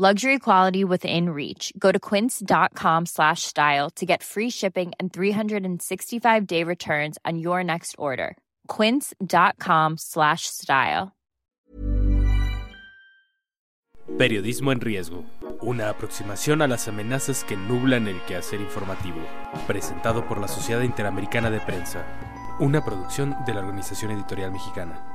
Luxury quality within reach. Go to quince.com slash style to get free shipping and 365-day returns on your next order. quince.com slash style. Periodismo en riesgo. Una aproximación a las amenazas que nublan el quehacer informativo. Presentado por la Sociedad Interamericana de Prensa. Una producción de la Organización Editorial Mexicana.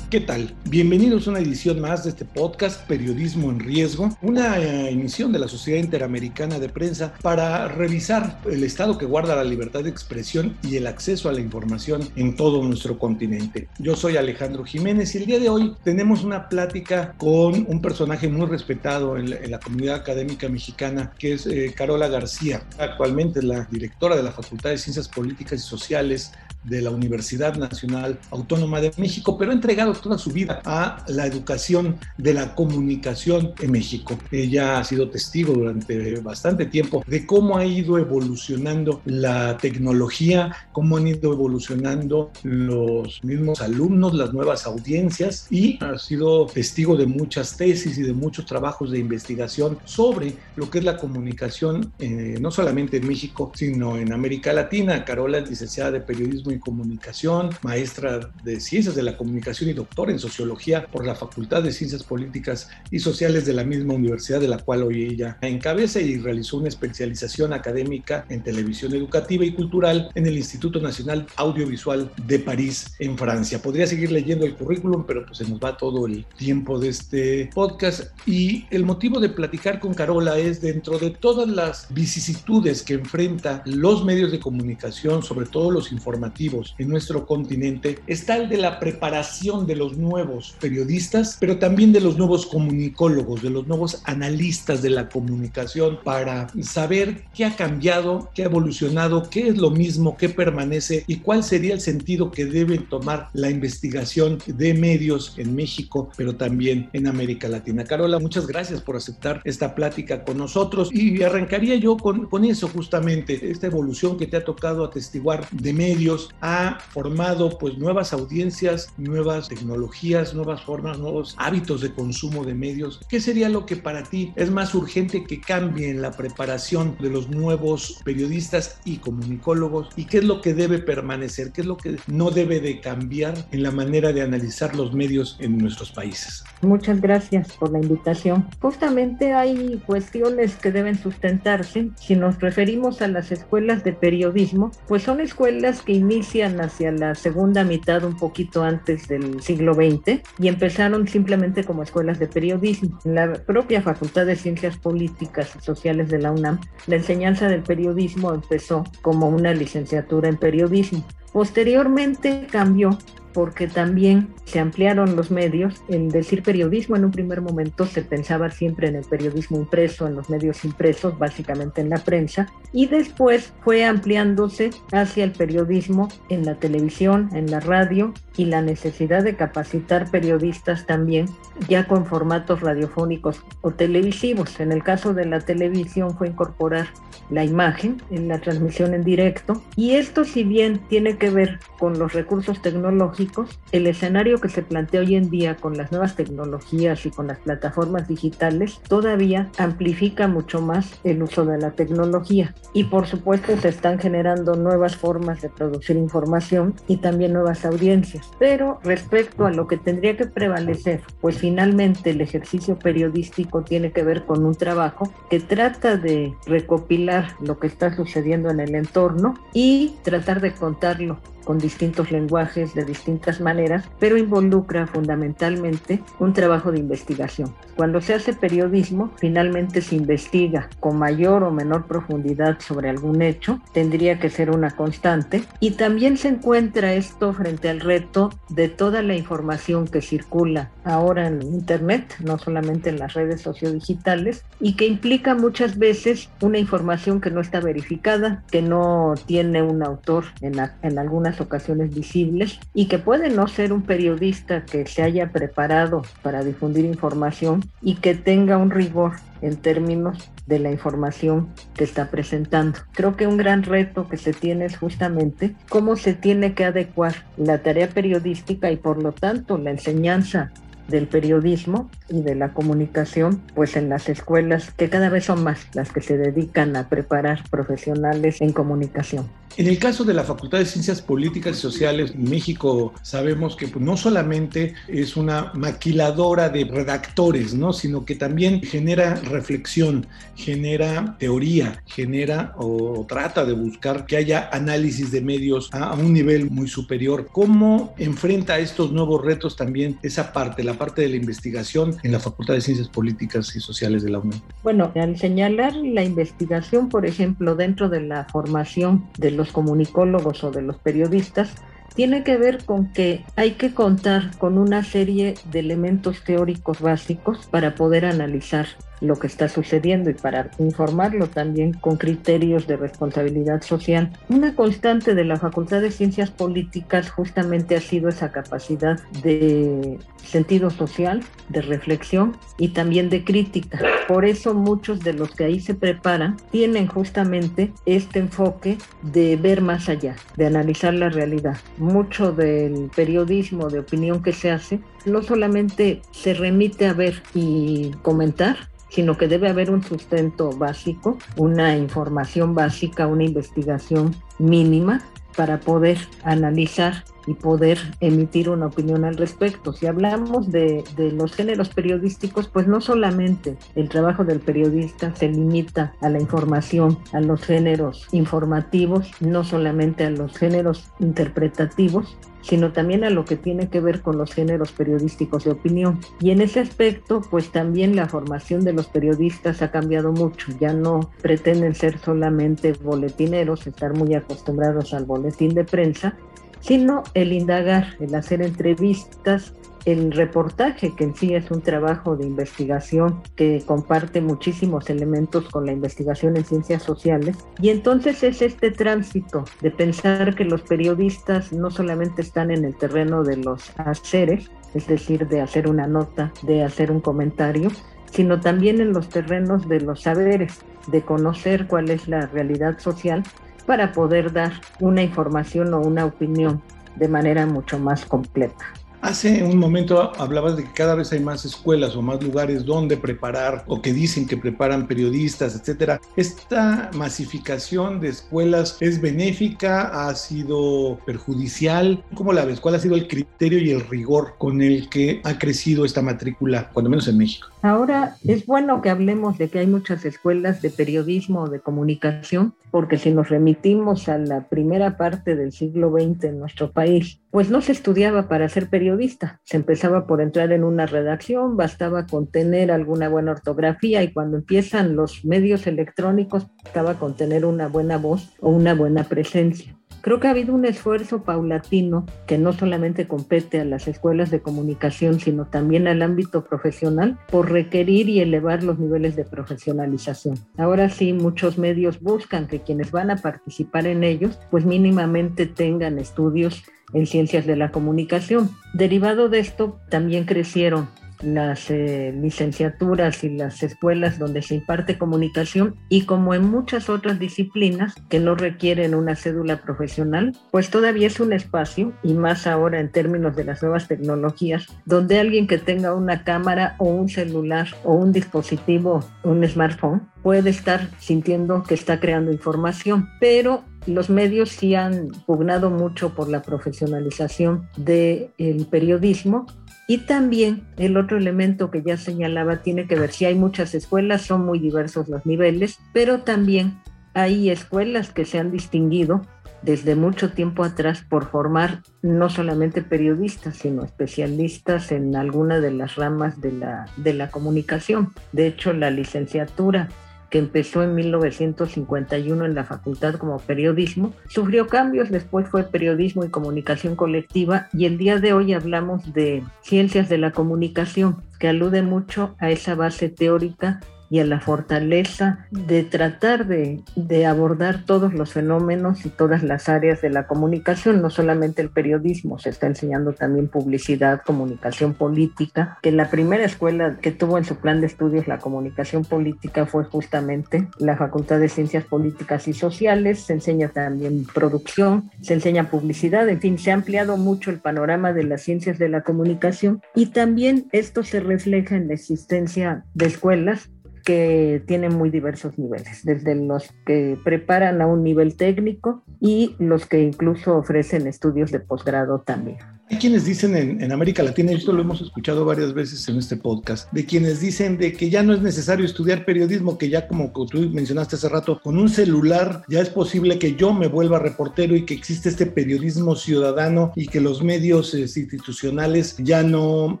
¿Qué tal? Bienvenidos a una edición más de este podcast Periodismo en Riesgo, una eh, emisión de la Sociedad Interamericana de Prensa para revisar el estado que guarda la libertad de expresión y el acceso a la información en todo nuestro continente. Yo soy Alejandro Jiménez y el día de hoy tenemos una plática con un personaje muy respetado en la, en la comunidad académica mexicana, que es eh, Carola García, actualmente la directora de la Facultad de Ciencias Políticas y Sociales de la Universidad Nacional Autónoma de México, pero ha entregado toda su vida a la educación de la comunicación en México. Ella ha sido testigo durante bastante tiempo de cómo ha ido evolucionando la tecnología, cómo han ido evolucionando los mismos alumnos, las nuevas audiencias y ha sido testigo de muchas tesis y de muchos trabajos de investigación sobre lo que es la comunicación, eh, no solamente en México, sino en América Latina. Carola es licenciada de periodismo y comunicación, maestra de ciencias de la comunicación y doctora en sociología por la Facultad de Ciencias Políticas y Sociales de la misma universidad de la cual hoy ella encabeza y realizó una especialización académica en televisión educativa y cultural en el Instituto Nacional Audiovisual de París, en Francia. Podría seguir leyendo el currículum, pero pues se nos va todo el tiempo de este podcast y el motivo de platicar con Carola es dentro de todas las vicisitudes que enfrenta los medios de comunicación, sobre todo los informativos, en nuestro continente está el de la preparación de los nuevos periodistas, pero también de los nuevos comunicólogos, de los nuevos analistas de la comunicación para saber qué ha cambiado, qué ha evolucionado, qué es lo mismo, qué permanece y cuál sería el sentido que debe tomar la investigación de medios en México, pero también en América Latina. Carola, muchas gracias por aceptar esta plática con nosotros y arrancaría yo con, con eso justamente, esta evolución que te ha tocado atestiguar de medios, ha formado pues nuevas audiencias, nuevas tecnologías, nuevas formas, nuevos hábitos de consumo de medios. ¿Qué sería lo que para ti es más urgente que cambie en la preparación de los nuevos periodistas y comunicólogos? ¿Y qué es lo que debe permanecer? ¿Qué es lo que no debe de cambiar en la manera de analizar los medios en nuestros países? Muchas gracias por la invitación. Justamente hay cuestiones que deben sustentarse. Si nos referimos a las escuelas de periodismo, pues son escuelas que inician inician hacia la segunda mitad, un poquito antes del siglo XX, y empezaron simplemente como escuelas de periodismo. En la propia Facultad de Ciencias Políticas y Sociales de la UNAM, la enseñanza del periodismo empezó como una licenciatura en periodismo. Posteriormente cambió porque también se ampliaron los medios. En decir periodismo en un primer momento se pensaba siempre en el periodismo impreso, en los medios impresos, básicamente en la prensa, y después fue ampliándose hacia el periodismo en la televisión, en la radio y la necesidad de capacitar periodistas también ya con formatos radiofónicos o televisivos. En el caso de la televisión fue incorporar la imagen en la transmisión en directo y esto si bien tiene que ver con los recursos tecnológicos, el escenario que se plantea hoy en día con las nuevas tecnologías y con las plataformas digitales todavía amplifica mucho más el uso de la tecnología y por supuesto se están generando nuevas formas de producir información y también nuevas audiencias. Pero respecto a lo que tendría que prevalecer, pues finalmente el ejercicio periodístico tiene que ver con un trabajo que trata de recopilar lo que está sucediendo en el entorno y tratar de contarlo Bueno, con distintos lenguajes, de distintas maneras, pero involucra fundamentalmente un trabajo de investigación. Cuando se hace periodismo, finalmente se investiga con mayor o menor profundidad sobre algún hecho, tendría que ser una constante, y también se encuentra esto frente al reto de toda la información que circula ahora en Internet, no solamente en las redes sociodigitales, y que implica muchas veces una información que no está verificada, que no tiene un autor en, en algunas ocasiones visibles y que puede no ser un periodista que se haya preparado para difundir información y que tenga un rigor en términos de la información que está presentando. Creo que un gran reto que se tiene es justamente cómo se tiene que adecuar la tarea periodística y por lo tanto la enseñanza del periodismo y de la comunicación, pues en las escuelas que cada vez son más las que se dedican a preparar profesionales en comunicación. En el caso de la Facultad de Ciencias Políticas y Sociales, México sabemos que pues, no solamente es una maquiladora de redactores, ¿no? sino que también genera reflexión, genera teoría, genera o, trata de buscar que haya análisis de medios a, un nivel muy superior. ¿Cómo enfrenta estos nuevos retos también esa parte, la parte de la investigación en la Facultad de Ciencias Políticas y Sociales de la UNED? Bueno, al señalar la investigación, por ejemplo, dentro de la formación de los comunicólogos o de los periodistas, tiene que ver con que hay que contar con una serie de elementos teóricos básicos para poder analizar lo que está sucediendo y para informarlo también con criterios de responsabilidad social. Una constante de la Facultad de Ciencias Políticas justamente ha sido esa capacidad de sentido social, de reflexión y también de crítica. Por eso muchos de los que ahí se preparan tienen justamente este enfoque de ver más allá, de analizar la realidad. Mucho del periodismo de opinión que se hace no solamente se remite a ver y comentar, sino que debe haber un sustento básico, una información básica, una investigación mínima para poder analizar y poder emitir una opinión al respecto. Si hablamos de, de, los géneros periodísticos, pues no solamente el trabajo del periodista se limita a la información, a los géneros informativos, no solamente a los géneros interpretativos, sino también a lo que tiene que ver con los géneros periodísticos de opinión. Y en ese aspecto, pues también la formación de los periodistas ha cambiado mucho. Ya no pretenden ser solamente boletineros, estar muy acostumbrados al boletín de prensa, sino el indagar, el hacer entrevistas, el reportaje, que en sí es un trabajo de investigación que comparte muchísimos elementos con la investigación en ciencias sociales. Y entonces es este tránsito de pensar que los periodistas no solamente están en el terreno de los haceres, es decir, de hacer una nota, de hacer un comentario, sino también en los terrenos de los saberes, de conocer cuál es la realidad social para poder dar una información o una opinión de manera mucho más completa. Hace un momento hablabas de que cada vez hay más escuelas o más lugares donde preparar o que dicen que preparan periodistas, etcétera. ¿Esta masificación de escuelas es benéfica? ¿Ha sido perjudicial? ¿Cómo la ves? ¿Cuál ha sido el criterio y el rigor con el que ha crecido esta matrícula, cuando menos en México? Ahora es bueno que hablemos de que hay muchas escuelas de periodismo o de comunicación, porque si nos remitimos a la primera parte del siglo XX en nuestro país, pues no se estudiaba para ser periodista. Se empezaba por entrar en una redacción, bastaba con tener alguna buena ortografía y cuando empiezan los medios electrónicos, bastaba con tener una buena voz o una buena presencia. Creo que ha habido un esfuerzo paulatino que no solamente compete a las escuelas de comunicación, sino también al ámbito profesional por requerir y elevar los niveles de profesionalización. Ahora sí, muchos medios buscan que quienes van a participar en ellos, pues mínimamente tengan estudios en ciencias de la comunicación. Derivado de esto, también crecieron las eh, licenciaturas y las escuelas donde se imparte comunicación y como en muchas otras disciplinas que no requieren una cédula profesional, pues todavía es un espacio y más ahora en términos de las nuevas tecnologías, donde alguien que tenga una cámara o un celular o un dispositivo, un smartphone, puede estar sintiendo que está creando información, pero los medios sí han pugnado mucho por la profesionalización del periodismo y también el otro elemento que ya señalaba tiene que ver, si hay muchas escuelas, son muy diversos los niveles, pero también hay escuelas que se han distinguido desde mucho tiempo atrás por formar no solamente periodistas, sino especialistas en alguna de las ramas de la, de la comunicación. De hecho, la licenciatura que empezó en 1951 en la facultad como periodismo, sufrió cambios, después fue periodismo y comunicación colectiva y el día de hoy hablamos de ciencias de la comunicación, que alude mucho a esa base teórica y a la fortaleza de tratar de, abordar todos los fenómenos y todas las áreas de la comunicación, no solamente el periodismo, se está enseñando también publicidad, comunicación política, que la primera escuela que tuvo en su plan de estudios la comunicación política fue justamente la Facultad de Ciencias Políticas y Sociales, se enseña también producción, se enseña publicidad, en fin, se ha ampliado mucho el panorama de las ciencias de la comunicación. Y también esto se refleja en la existencia de escuelas que tienen muy diversos niveles, desde los que preparan a un nivel técnico y los que incluso ofrecen estudios de posgrado también. Hay quienes dicen en, América Latina, y esto lo hemos escuchado varias veces en este podcast, de quienes dicen de que ya no es necesario estudiar periodismo, que ya como tú mencionaste hace rato, con un celular ya es posible que yo me vuelva reportero y que existe este periodismo ciudadano y que los medios este, institucionales ya no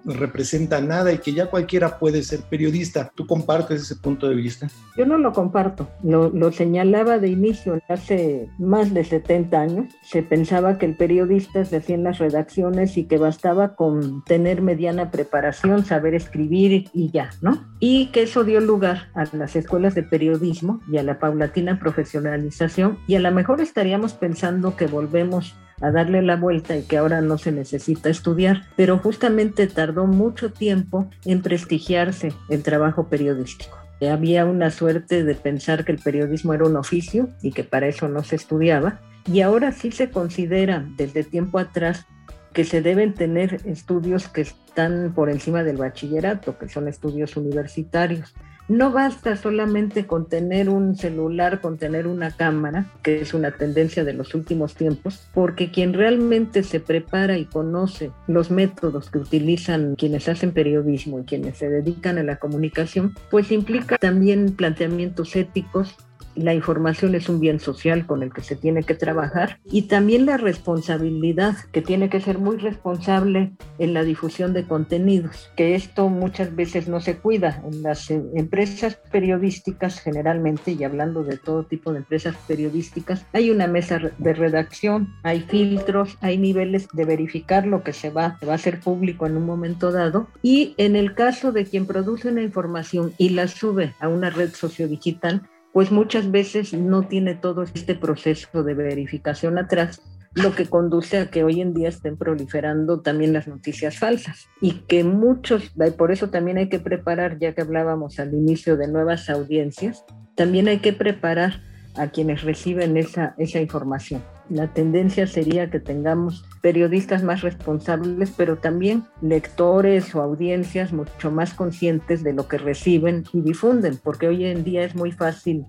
representan nada y que ya cualquiera puede ser periodista. ¿Tú compartes ese punto de vista? Yo no lo comparto. Lo señalaba de inicio, hace más de 70 años, se pensaba que el periodista se hacía en las redacciones y que bastaba con tener mediana preparación, saber escribir y ya, ¿no? Y que eso dio lugar a las escuelas de periodismo y a la paulatina profesionalización y a lo mejor estaríamos pensando que volvemos a darle la vuelta y que ahora no se necesita estudiar, pero justamente tardó mucho tiempo en prestigiarse el trabajo periodístico. Había una suerte de pensar que el periodismo era un oficio y que para eso no se estudiaba, y ahora sí se considera desde tiempo atrás que se deben tener estudios que están por encima del bachillerato, que son estudios universitarios. No basta solamente con tener un celular, con tener una cámara, que es una tendencia de los últimos tiempos, porque quien realmente se prepara y conoce los métodos que utilizan quienes hacen periodismo y quienes se dedican a la comunicación, pues implica también planteamientos éticos, la información es un bien social con el que se tiene que trabajar y también la responsabilidad, que tiene que ser muy responsable en la difusión de contenidos, que esto muchas veces no se cuida. En las eh, empresas periodísticas generalmente, y hablando de todo tipo de empresas periodísticas, hay una mesa de redacción, hay filtros, hay niveles de verificar lo que se va, va a hacer público en un momento dado y en el caso de quien produce una información y la sube a una red sociodigital, pues muchas veces no tiene todo este proceso de verificación atrás, lo que conduce a que hoy en día estén proliferando también las noticias falsas y que muchos, por eso también hay que preparar, ya que hablábamos al inicio de nuevas audiencias, también hay que preparar a quienes reciben esa, esa información. La tendencia sería que tengamos periodistas más responsables, pero también lectores o audiencias mucho más conscientes de lo que reciben y difunden, porque hoy en día es muy fácil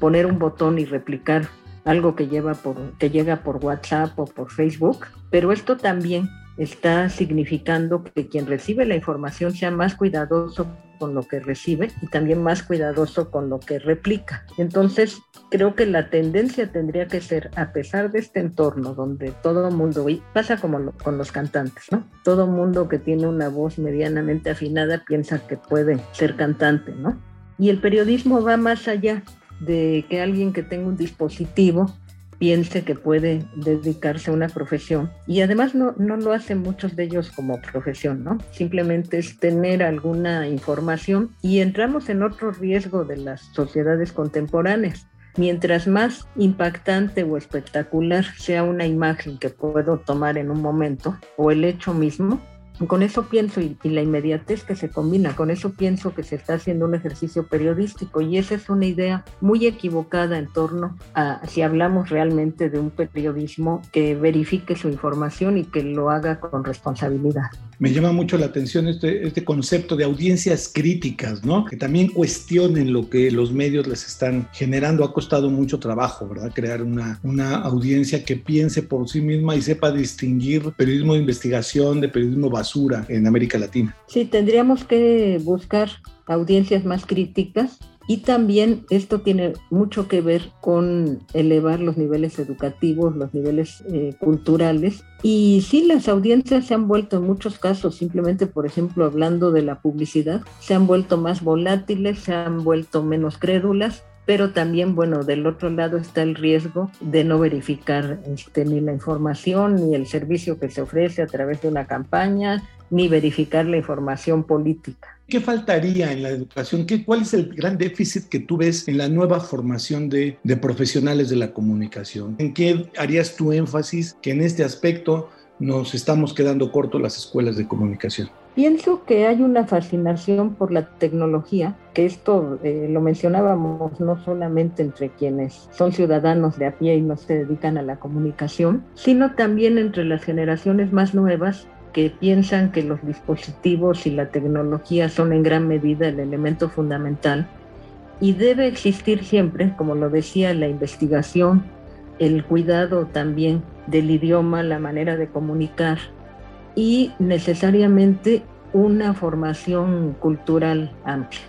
poner un botón y replicar algo que, lleva por, que llega por WhatsApp o por Facebook, pero esto también está significando que quien recibe la información sea más cuidadoso con lo que recibe y también más cuidadoso con lo que replica. Entonces, creo que la tendencia tendría que ser, a pesar de este entorno donde todo mundo, pasa como con los cantantes, ¿no? Todo mundo que tiene una voz medianamente afinada piensa que puede ser cantante, ¿no? Y el periodismo va más allá de que alguien que tenga un dispositivo piense que puede dedicarse a una profesión. Y además no, no lo hacen muchos de ellos como profesión, ¿no? Simplemente es tener alguna información y entramos en otro riesgo de las sociedades contemporáneas. Mientras más impactante o espectacular sea una imagen que puedo tomar en un momento o el hecho mismo, con eso pienso, y, la inmediatez que se combina, con eso pienso que se está haciendo un ejercicio periodístico y esa es una idea muy equivocada en torno a si hablamos realmente de un periodismo que verifique su información y que lo haga con responsabilidad. Me llama mucho la atención este, este concepto de audiencias críticas, ¿no? Que también cuestionen lo que los medios les están generando. Ha costado mucho trabajo, ¿verdad? Crear una, una audiencia que piense por sí misma y sepa distinguir periodismo de investigación de periodismo basado en América Latina. Sí, tendríamos que buscar audiencias más críticas Y también esto tiene mucho que ver con elevar los niveles educativos, los niveles eh, culturales. Y sí, las audiencias se han vuelto en muchos casos, simplemente por ejemplo hablando de la publicidad, se han vuelto más volátiles, se han vuelto menos crédulas pero también, bueno, del otro lado está el riesgo de no verificar este, ni la información ni el servicio que se ofrece a través de una campaña, ni verificar la información política. ¿Qué faltaría en la educación? ¿Qué, ¿Cuál es el gran déficit que tú ves en la nueva formación de, de profesionales de la comunicación? ¿En qué harías tu énfasis que en este aspecto nos estamos quedando cortos las escuelas de comunicación? Pienso que hay una fascinación por la tecnología, que esto eh, lo mencionábamos no solamente entre quienes son ciudadanos de a pie y no se dedican a la comunicación, sino también entre las generaciones más nuevas que piensan que los dispositivos y la tecnología son en gran medida el elemento fundamental. Y debe existir siempre, como lo decía, la investigación, el cuidado también del idioma, la manera de comunicar y necesariamente una formación cultural amplia.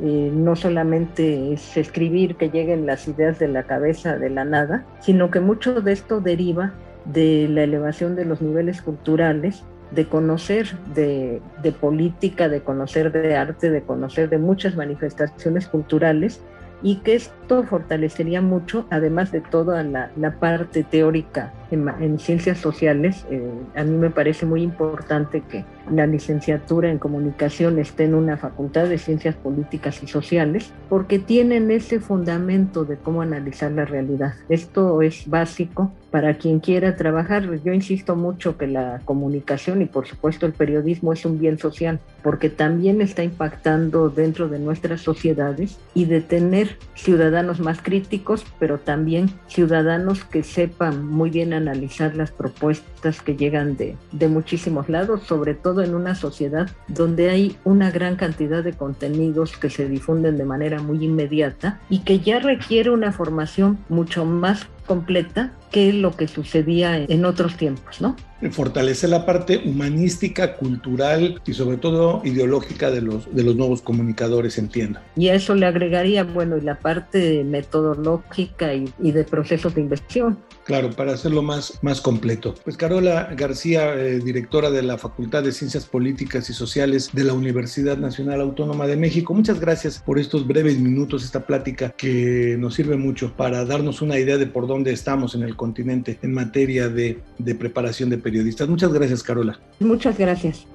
Eh, no solamente es escribir que lleguen las ideas de la cabeza de la nada, sino que mucho de esto deriva de la elevación de los niveles culturales, de conocer de, política, de conocer de arte, de conocer de muchas manifestaciones culturales y que esto fortalecería mucho, además de toda la, parte teórica en, ciencias sociales. Eh, a mí me parece muy importante que la licenciatura en comunicación esté en una facultad de ciencias políticas y sociales, porque tienen ese fundamento de cómo analizar la realidad. Esto es básico para quien quiera trabajar. Yo insisto mucho que la comunicación y por supuesto el periodismo es un bien social, porque también está impactando dentro de nuestras sociedades y de tener ciudadanos más críticos, pero también ciudadanos que sepan muy bien analizar las propuestas que llegan de, de muchísimos lados, sobre todo en una sociedad donde hay una gran cantidad de contenidos que se difunden de manera muy inmediata y que ya requiere una formación mucho más completa que lo que sucedía en otros tiempos, ¿no? Fortalecer la parte humanística, cultural y sobre todo ideológica de los, de los nuevos comunicadores, entiendo. Y a eso le agregaría, bueno, y la parte metodológica y, y de procesos de inversión. Claro, para hacerlo más, más completo. Pues Carola García, eh, directora de la Facultad de Ciencias Políticas y Sociales de la Universidad Nacional Autónoma de México, muchas gracias por estos breves minutos, esta plática que nos sirve mucho para darnos una idea de por dónde estamos en el continente en materia de, de preparación de periodistas. Muchas gracias, Carola. Muchas gracias.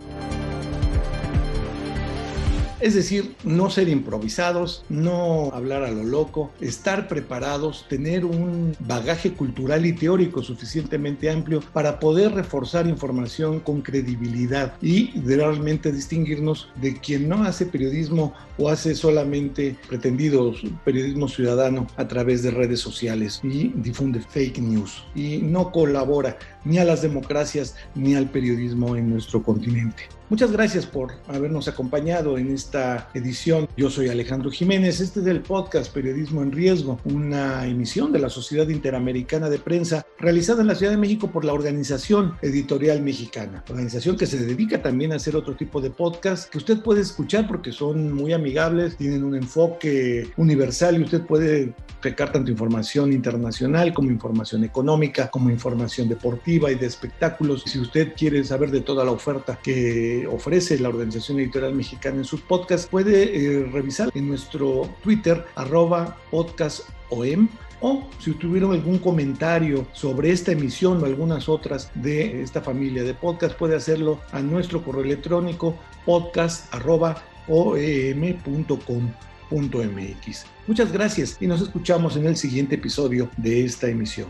Es decir, no ser improvisados, no hablar a lo loco, estar preparados, tener un bagaje cultural y teórico suficientemente amplio para poder reforzar información con credibilidad y realmente distinguirnos de quien no hace periodismo o hace solamente pretendido periodismo ciudadano a través de redes sociales y difunde fake news y no colabora ni a las democracias ni al periodismo en nuestro continente. Muchas gracias por habernos acompañado en esta edición. Yo soy Alejandro Jiménez. Este es el podcast Periodismo en Riesgo, una emisión de la Sociedad Interamericana de Prensa realizada en la Ciudad de México por la Organización Editorial Mexicana, organización que se dedica también a hacer otro tipo de podcast que usted puede escuchar porque son muy amigables, tienen un enfoque universal y usted puede pecar tanto información internacional como información económica, como información deportiva y de espectáculos. Si usted quiere saber de toda la oferta que ofrece la Organización Editorial Mexicana en sus podcasts, puede eh, revisar en nuestro Twitter, arroba podcastom o si tuvieron algún comentario sobre esta emisión o algunas otras de esta familia de podcast, puede hacerlo a nuestro correo electrónico podcast.oem.com.mx. Muchas gracias y nos escuchamos en el siguiente episodio de esta emisión.